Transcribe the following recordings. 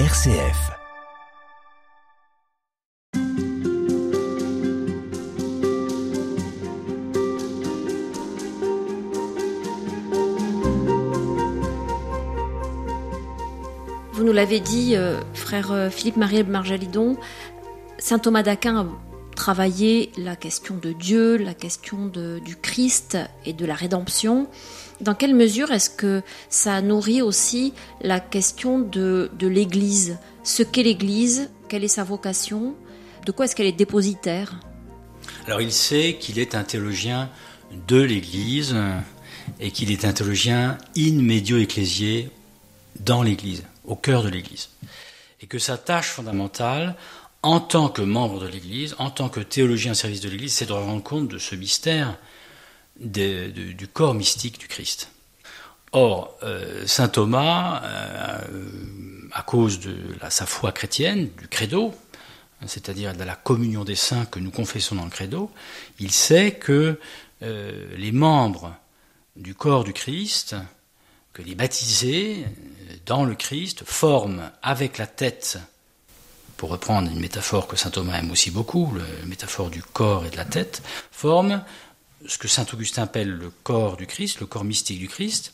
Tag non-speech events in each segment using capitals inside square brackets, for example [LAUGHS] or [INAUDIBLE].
RCF. Vous nous l'avez dit, euh, frère euh, Philippe-Marie Marjalidon, saint Thomas d'Aquin a travaillé la question de Dieu, la question de- du Christ et de la rédemption. Dans quelle mesure est-ce que ça nourrit aussi la question de, de l'Église? Ce qu'est l'Église, quelle est sa vocation, de quoi est-ce qu'elle est dépositaire? Alors il sait qu'il est un théologien de l'Église et qu'il est un théologien in medio ecclesiae dans l'Église, au cœur de l'Église. Et que sa tâche fondamentale, en tant que membre de l'Église, en tant que théologien au service de l'Église, c'est de rendre compte de ce mystère du corps mystique du Christ. Or, euh, saint Thomas, euh, à cause de sa foi chrétienne, du credo, c'est-à-dire de la communion des saints que nous confessons dans le credo, il sait que euh, les membres du corps du Christ, que les baptisés dans le Christ, forment avec la tête, pour reprendre une métaphore que saint Thomas aime aussi beaucoup, la métaphore du corps et de la tête, forment ce que saint Augustin appelle le corps du Christ, le corps mystique du Christ,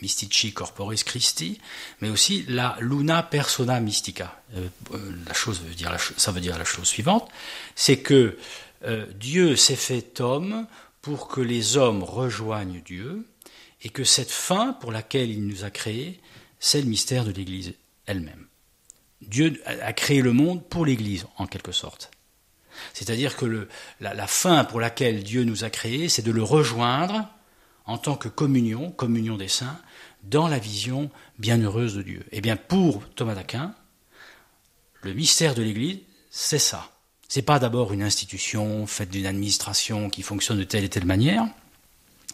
mystici corporis Christi, mais aussi la luna persona mystica. Euh, euh, la chose veut dire la ça veut dire la chose suivante, c'est que euh, Dieu s'est fait homme pour que les hommes rejoignent Dieu, et que cette fin pour laquelle il nous a créés, c'est le mystère de l'Église elle-même. Dieu a créé le monde pour l'Église, en quelque sorte. C'est-à-dire que le- la, la fin pour laquelle Dieu nous a créés, c'est de le rejoindre en tant que communion, communion des saints, dans la vision bienheureuse de Dieu. Eh bien, pour Thomas d'Aquin, le mystère de l'Église, c'est ça. C'est pas d'abord une institution faite d'une administration qui fonctionne de telle et telle manière.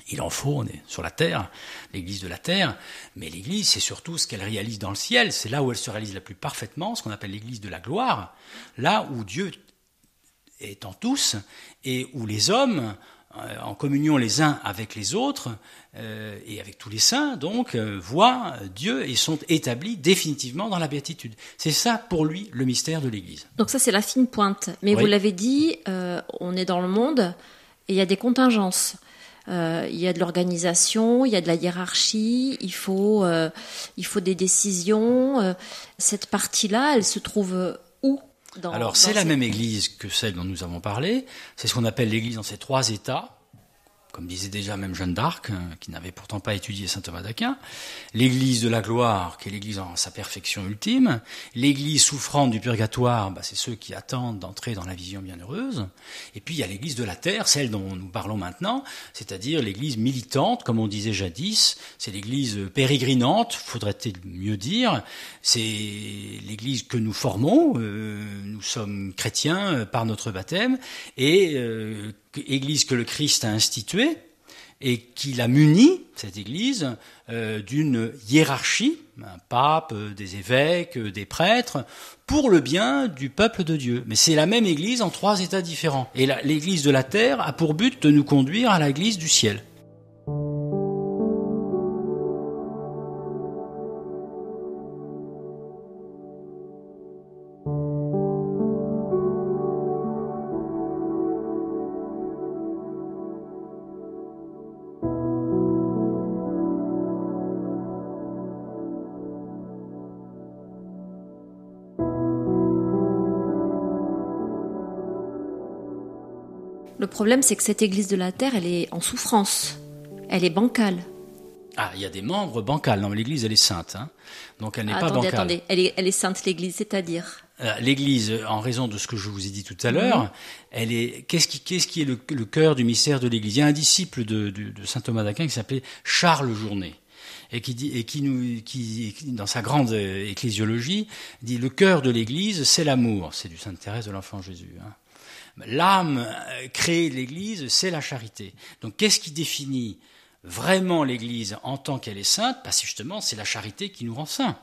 Il en faut, on est sur la terre, l'Église de la terre, mais l'Église, c'est surtout ce qu'elle réalise dans le ciel. C'est là où elle se réalise la plus parfaitement, ce qu'on appelle l'Église de la gloire, là où Dieu est en tous et où les hommes, euh, en communion les uns avec les autres euh, et avec tous les saints, donc, euh, voient Dieu et sont établis définitivement dans la béatitude. C'est ça pour lui le mystère de l'Église. Donc ça c'est la fine pointe. Mais Oui. vous l'avez dit, euh, on est dans le monde et il y a des contingences. Euh, il y a de l'organisation, il y a de la hiérarchie, il faut, euh, il faut des décisions. Euh, cette partie-là, elle se trouve où dans, Alors c'est la même Église que celle dont nous avons parlé. C'est ce qu'on appelle l'Église dans ses trois états, comme disait déjà même Jeanne d'Arc, hein, qui n'avait pourtant pas étudié saint Thomas d'Aquin. L'Église de la gloire, qui est l'Église en sa perfection ultime. L'Église souffrante du purgatoire, bah, c'est ceux qui attendent d'entrer dans la vision bienheureuse. Et puis il y a l'Église de la terre, celle dont nous parlons maintenant, c'est-à-dire l'Église militante, comme on disait jadis. C'est l'Église pérégrinante, faudrait-il mieux dire. C'est l'Église que nous formons. euh, nous sommes chrétiens euh, par notre baptême et euh, Église que le Christ a instituée et qu'il a muni, cette Église, euh, d'une hiérarchie, un pape, euh, des évêques, euh, des prêtres, pour le bien du peuple de Dieu. Mais c'est la même Église en trois états différents. Et l'Église de la terre a pour but de nous conduire à l'Église du ciel. Le problème, c'est que cette Église de la terre, elle est en souffrance, elle est bancale. Ah, il y a des membres bancals. Non, mais l'Église, elle est sainte. Hein. Donc elle n'est pas attendez, bancale. attendez, elle est, elle est sainte l'Église, c'est-à-dire Euh, L'Église, en raison de ce que je vous ai dit tout à l'heure, elle est. Qu'est-ce qui, qu'est-ce qui est le, le cœur du mystère de l'Église? Il y a un disciple de, de- de saint Thomas d'Aquin qui s'appelait Charles Journet et qui dit et qui nous qui qui, dans sa grande euh, ecclésiologie dit le cœur de l'Église c'est l'amour. C'est du Sainte Thérèse de l'Enfant Jésus. hein. L'âme euh, créée de l'Église, c'est la charité. Donc qu'est-ce qui définit vraiment l'Église en tant qu'elle est sainte? Parce que justement, c'est la charité qui nous rend saints.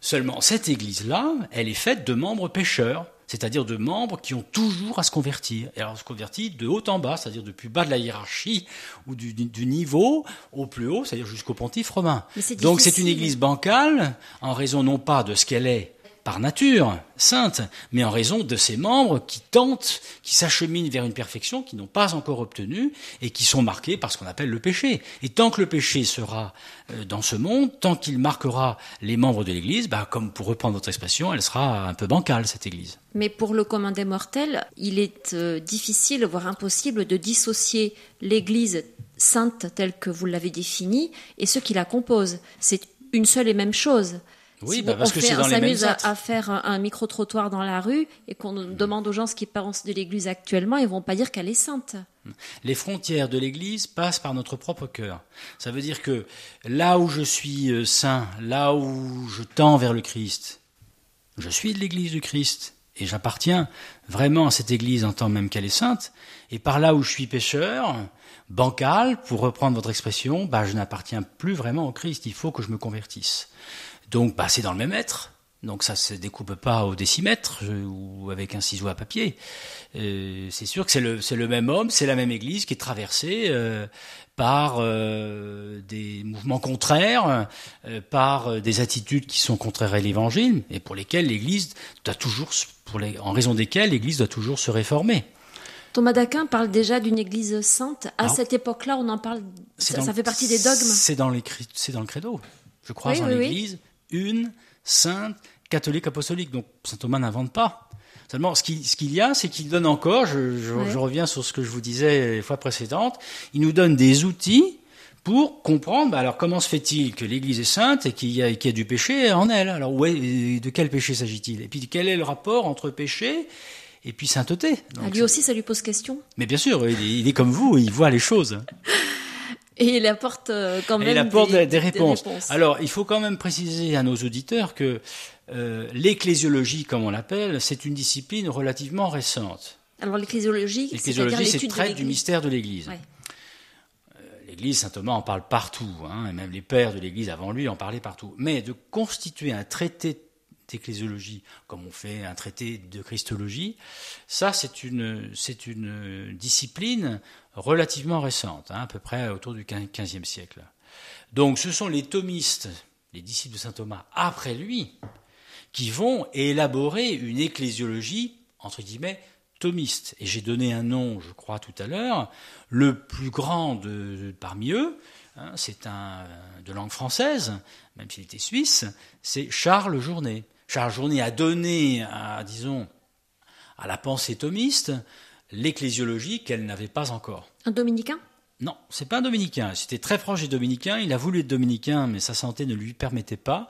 Seulement, cette Église-là, elle est faite de membres pécheurs. c'est-à-dire de membres qui ont toujours à se convertir. Et alors, se convertir de haut en bas, c'est-à-dire depuis bas de la hiérarchie ou du, du niveau au plus haut, c'est-à-dire jusqu'au pontife romain. Donc, c'est une église bancale en raison non pas de ce qu'elle est par nature sainte, mais en raison de ses membres qui tentent, qui s'acheminent vers une perfection qu'ils n'ont pas encore obtenue et qui sont marqués par ce qu'on appelle le péché. Et tant que le péché sera euh, dans ce monde, tant qu'il marquera les membres de l'Église, bah, comme pour reprendre votre expression, elle sera un peu bancale, cette Église. Mais pour le commun des mortels, il est euh, difficile, voire impossible, de dissocier l'Église sainte telle que vous l'avez définie et ceux qui la composent. C'est une seule et même chose. Oui, bah parce que c'est dans les mêmes à, à faire un, micro-trottoir dans la rue et qu'on demande aux gens ce qu'ils pensent de l'Église actuellement, ils vont pas dire qu'elle est sainte. Les frontières de l'Église passent par notre propre cœur. Ça veut dire que là où je suis euh, saint, là où je tends vers le Christ, je suis de l'Église du Christ et j'appartiens vraiment à cette Église en tant même qu'elle est sainte. Et par là où je suis pécheur, bancal, pour reprendre votre expression, bah, je n'appartiens plus vraiment au Christ. Il faut que je me convertisse. Donc, bah, c'est dans le même être. Donc ça se découpe pas au décimètre euh, ou avec un ciseau à papier. Euh, c'est sûr que c'est le, même homme, c'est la même Église qui est traversée euh, par des mouvements contraires, par des attitudes qui sont contraires à l'Évangile et pour lesquelles l'Église doit toujours, pour les, en raison desquelles l'Église doit toujours se réformer. Thomas d'Aquin parle déjà d'une Église sainte. À cette époque-là, on en parle. Ça, ça, fait partie des dogmes. C'est dans, c'est dans le credo. Je crois en l'Église une, sainte, catholique, apostolique. Donc saint Thomas n'invente pas. Seulement, ce qu'il y a, c'est qu'il donne encore, je, reviens sur ce que je vous disais les fois précédentes, il nous donne des outils pour comprendre, bah, alors comment se fait-il que l'Église est sainte et qu'il y, a du péché en elle? Alors de quel péché s'agit-il? Et puis quel est le rapport entre péché et puis sainteté? Ah, Lui aussi, ça lui pose question? Mais bien sûr, il est comme vous, il voit les choses. [LAUGHS] Et il apporte euh, quand même il apporte des, réponses. Alors, il faut quand même préciser à nos auditeurs que euh, l'ecclésiologie, comme on l'appelle, c'est une discipline relativement récente. Alors, l'ecclésiologie, c'est traite du mystère de l'Église. Euh, L'Église, saint Thomas en parle partout, hein, et même les pères de l'Église avant lui en parlaient partout. Mais de constituer un traité d'ecclésiologie, comme on fait un traité de christologie, ça c'est une, c'est une discipline relativement récente, hein, à peu près autour du XVe siècle. Donc ce sont les thomistes, les disciples de saint Thomas après lui, qui vont élaborer une ecclésiologie, entre guillemets, thomiste. Et j'ai donné un nom, je crois, tout à l'heure, le plus grand de, parmi eux, hein, c'est un de langue française, même s'il était suisse, c'est Charles Journet. Charles Journet a donné, à, disons, à la pensée thomiste l'ecclésiologie qu'elle n'avait pas encore. Un dominicain? Non, c'est pas un dominicain. C'était très proche des dominicains. Il a voulu être dominicain, mais sa santé ne lui permettait pas.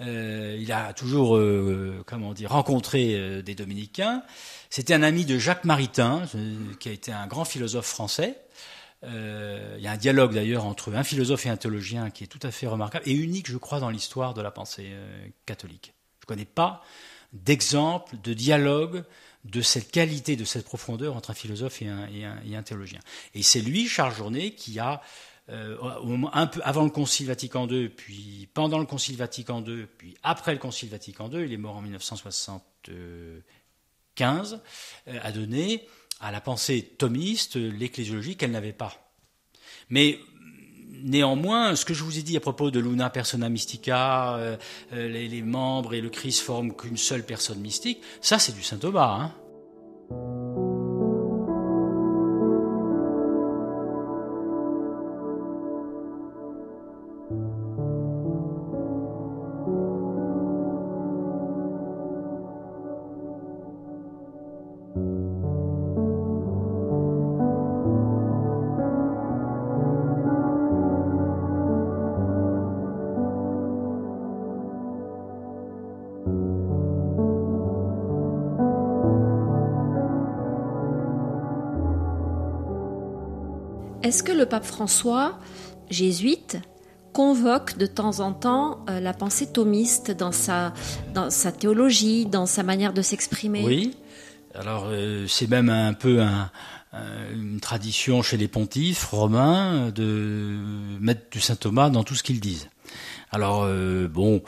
Euh, il a toujours, euh, comment dire, rencontré euh, des dominicains. C'était un ami de Jacques Maritain, qui a été un grand philosophe français. il y a un dialogue d'ailleurs entre un philosophe et un théologien qui est tout à fait remarquable et unique, je crois, dans l'histoire de la pensée catholique. Je ne connais pas d'exemple de dialogue de cette qualité, de cette profondeur entre un philosophe et un, théologien. Et c'est lui, Charles Journet, qui a, euh, un peu avant le Concile Vatican II, puis pendant le Concile Vatican II, puis après le Concile Vatican II, il est mort en 1975, euh, a donné à la pensée thomiste l'ecclésiologie qu'elle n'avait pas. Mais néanmoins, ce que je vous ai dit à propos de Luna Persona Mystica, euh, euh, les, membres et le Christ forment qu'une seule personne mystique, ça c'est du Saint Thomas. Hein. Est-ce que le pape François, jésuite, convoque de temps en temps euh, la pensée thomiste dans sa, dans sa théologie, dans sa manière de s'exprimer? Oui. Alors euh, c'est même un peu une tradition chez les pontifes romains de mettre du saint Thomas dans tout ce qu'ils disent. Alors euh, bon,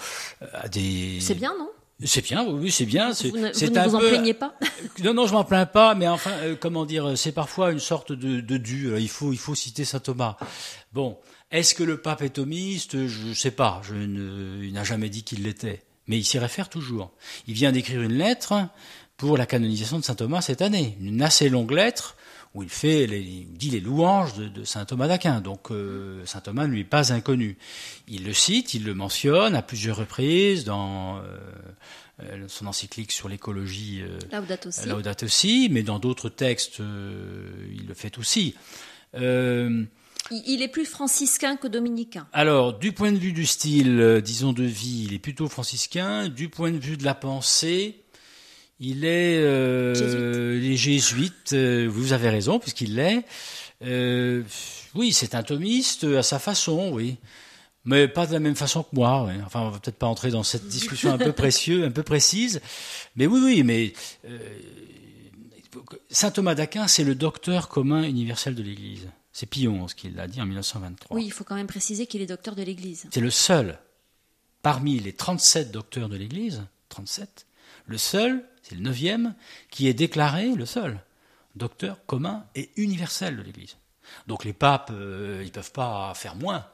des... C'est bien, non? C'est bien, oui, c'est bien. Vous ne vous, en plaignez pas [LAUGHS] Non, non, je m'en plains pas, mais enfin, euh, comment dire, c'est parfois une sorte de, de dû. Il faut, il faut citer saint Thomas. Bon, est-ce que le pape est thomiste? Je ne sais pas. Je ne, il n'a jamais dit qu'il l'était, mais il s'y réfère toujours. Il vient d'écrire une lettre pour la canonisation de saint Thomas cette année, une assez longue lettre où il fait, les, il dit les louanges de, saint Thomas d'Aquin. Donc euh, saint Thomas ne lui est pas inconnu. Il le cite, il le mentionne à plusieurs reprises dans euh, euh, son encyclique sur l'écologie. Laudato si. Laudato si, mais dans d'autres textes, il le fait aussi. il est plus franciscain que dominicain. Alors, du point de vue du style, disons, de vie, il est plutôt franciscain. Du point de vue de la pensée, il est euh, les jésuites. Euh, vous avez raison, puisqu'il l'est. Euh, oui, c'est un thomiste à sa façon, oui, mais pas de la même façon que moi. Enfin, on va peut-être pas entrer dans cette discussion un peu [LAUGHS] précieux, un peu précise, mais oui, oui, mais euh, saint Thomas d'Aquin, c'est le docteur commun universel de l'Église. C'est Pion, ce qu'il a dit en 1923. Oui, il faut quand même préciser qu'il est docteur de l'Église. C'est le seul parmi les 37 docteurs de l'Église, 37, le seul c'est le neuvième, qui est déclaré le seul docteur commun et universel de l'Église. Donc les papes, euh, ils ne peuvent pas faire moins.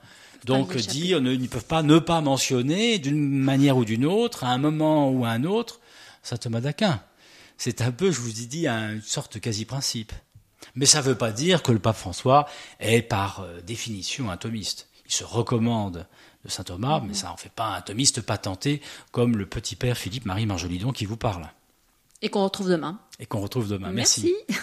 Donc dire, ils ne peuvent pas ne pas mentionner d'une manière ou d'une autre, à un moment ou à un autre, saint Thomas d'Aquin. C'est un peu, je vous ai dit, une sorte de quasi-principe. Mais ça ne veut pas dire que le pape François est par euh, définition un thomiste. Il se recommande de saint Thomas, mais ça n'en fait pas un thomiste patenté comme le petit père Philippe Marie Marjolidon qui vous parle. Et qu'on retrouve demain. Et qu'on retrouve demain. Merci. Merci.